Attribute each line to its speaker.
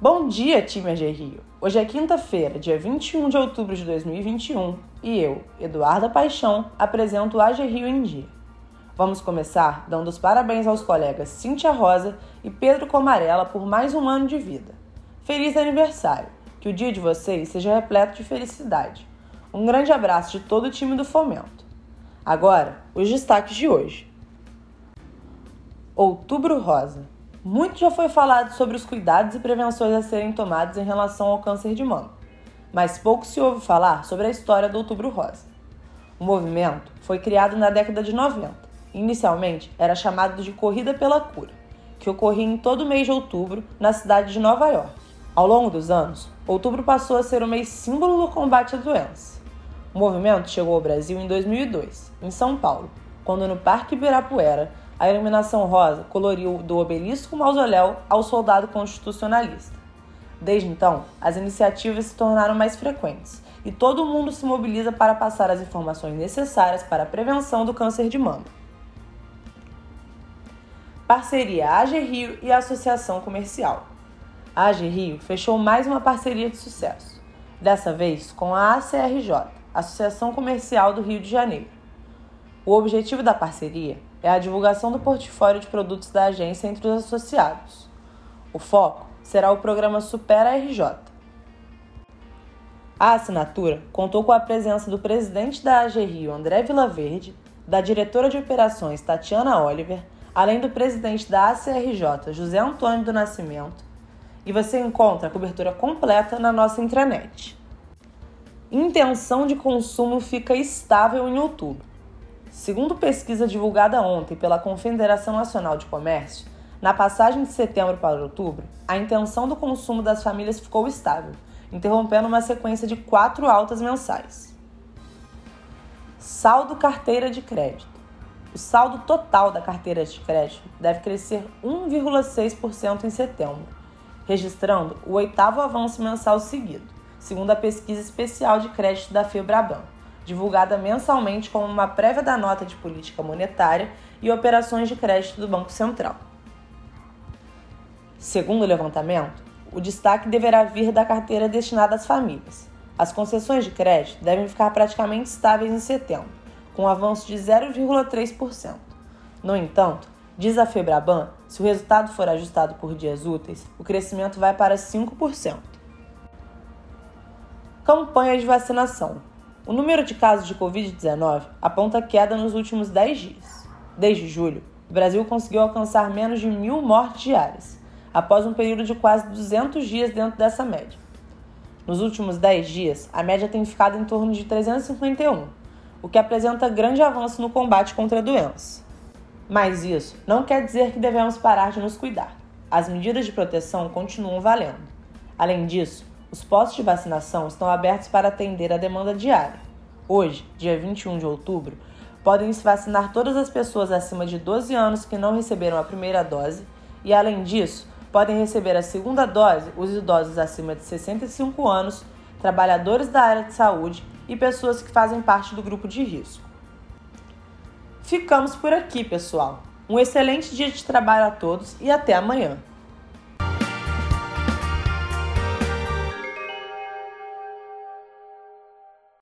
Speaker 1: Bom dia, time AG Rio! Hoje é quinta-feira, dia 21 de outubro de 2021 e eu, Eduarda Paixão, apresento o AG Rio em Dia. Vamos começar dando os parabéns aos colegas Cíntia Rosa e Pedro Comarela por mais um ano de vida. Feliz aniversário! Que o dia de vocês seja repleto de felicidade. Um grande abraço de todo o time do Fomento. Agora, os destaques de hoje. Outubro Rosa. Muito já foi falado sobre os cuidados e prevenções a serem tomados em relação ao câncer de mama, mas pouco se ouve falar sobre a história do Outubro Rosa. O movimento foi criado na década de 90. Inicialmente era chamado de Corrida pela Cura, que ocorria em todo mês de outubro na cidade de Nova York. Ao longo dos anos, outubro passou a ser o mês símbolo do combate à doença. O movimento chegou ao Brasil em 2002, em São Paulo, quando no Parque Ibirapuera a iluminação rosa coloriu do obelisco mausoléu ao soldado constitucionalista. Desde então, as iniciativas se tornaram mais frequentes e todo mundo se mobiliza para passar as informações necessárias para a prevenção do câncer de mama. Parceria AG Rio e Associação Comercial. A AG Rio fechou mais uma parceria de sucesso, dessa vez com a ACRJ, Associação Comercial do Rio de Janeiro. O objetivo da parceria é a divulgação do portfólio de produtos da agência entre os associados. O foco será o programa Supera RJ. A assinatura contou com a presença do presidente da AG Rio, André Vilaverde, da diretora de operações, Tatiana Oliver, além do presidente da ACRJ, José Antônio do Nascimento, e você encontra a cobertura completa na nossa intranet. Intenção de consumo fica estável em outubro. Segundo pesquisa divulgada ontem pela Confederação Nacional de Comércio, na passagem de setembro para outubro, a intenção do consumo das famílias ficou estável, interrompendo uma sequência de quatro altas mensais. Saldo carteira de crédito. O saldo total da carteira de crédito deve crescer 1,6% em setembro, registrando o oitavo avanço mensal seguido, segundo a pesquisa especial de crédito da Febraban divulgada mensalmente como uma prévia da nota de política monetária e operações de crédito do Banco Central. Segundo o levantamento, o destaque deverá vir da carteira destinada às famílias. As concessões de crédito devem ficar praticamente estáveis em setembro, com um avanço de 0,3%. No entanto, diz a Febraban, se o resultado for ajustado por dias úteis, o crescimento vai para 5%. Campanha de vacinação. O número de casos de Covid-19 aponta queda nos últimos 10 dias. Desde julho, o Brasil conseguiu alcançar menos de mil mortes diárias, após um período de quase 200 dias dentro dessa média. Nos últimos 10 dias, a média tem ficado em torno de 351, o que apresenta grande avanço no combate contra a doença. Mas isso não quer dizer que devemos parar de nos cuidar. As medidas de proteção continuam valendo. Além disso, os postos de vacinação estão abertos para atender a demanda diária. Hoje, dia 21 de outubro, podem se vacinar todas as pessoas acima de 12 anos que não receberam a primeira dose e, além disso, podem receber a segunda dose os idosos acima de 65 anos, trabalhadores da área de saúde e pessoas que fazem parte do grupo de risco. Ficamos por aqui, pessoal. Um excelente dia de trabalho a todos e até amanhã.